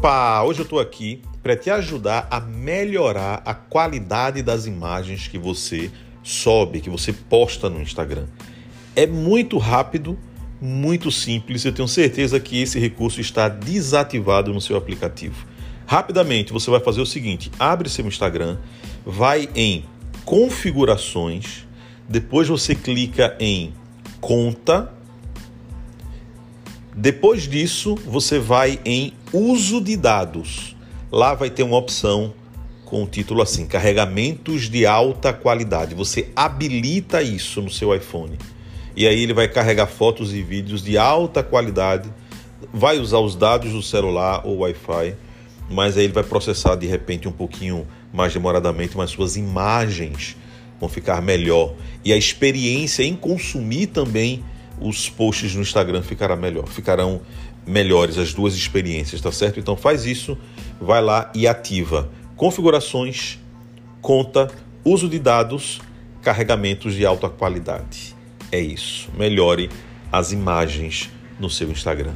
Opa! Hoje eu estou aqui para te ajudar a melhorar a qualidade das imagens que você sobe, que você posta no Instagram. É muito rápido, muito simples. Eu tenho certeza que esse recurso está desativado no seu aplicativo. Rapidamente, você vai fazer o seguinte: abre seu Instagram, vai em configurações, depois você clica em conta depois disso, você vai em uso de dados. Lá vai ter uma opção com o título assim: carregamentos de alta qualidade. Você habilita isso no seu iPhone. E aí ele vai carregar fotos e vídeos de alta qualidade. Vai usar os dados do celular ou Wi-Fi, mas aí ele vai processar de repente um pouquinho mais demoradamente, mas suas imagens vão ficar melhor. E a experiência em consumir também os posts no Instagram ficará melhor, ficarão melhores as duas experiências, tá certo? Então faz isso, vai lá e ativa configurações, conta, uso de dados, carregamentos de alta qualidade. É isso. Melhore as imagens no seu Instagram.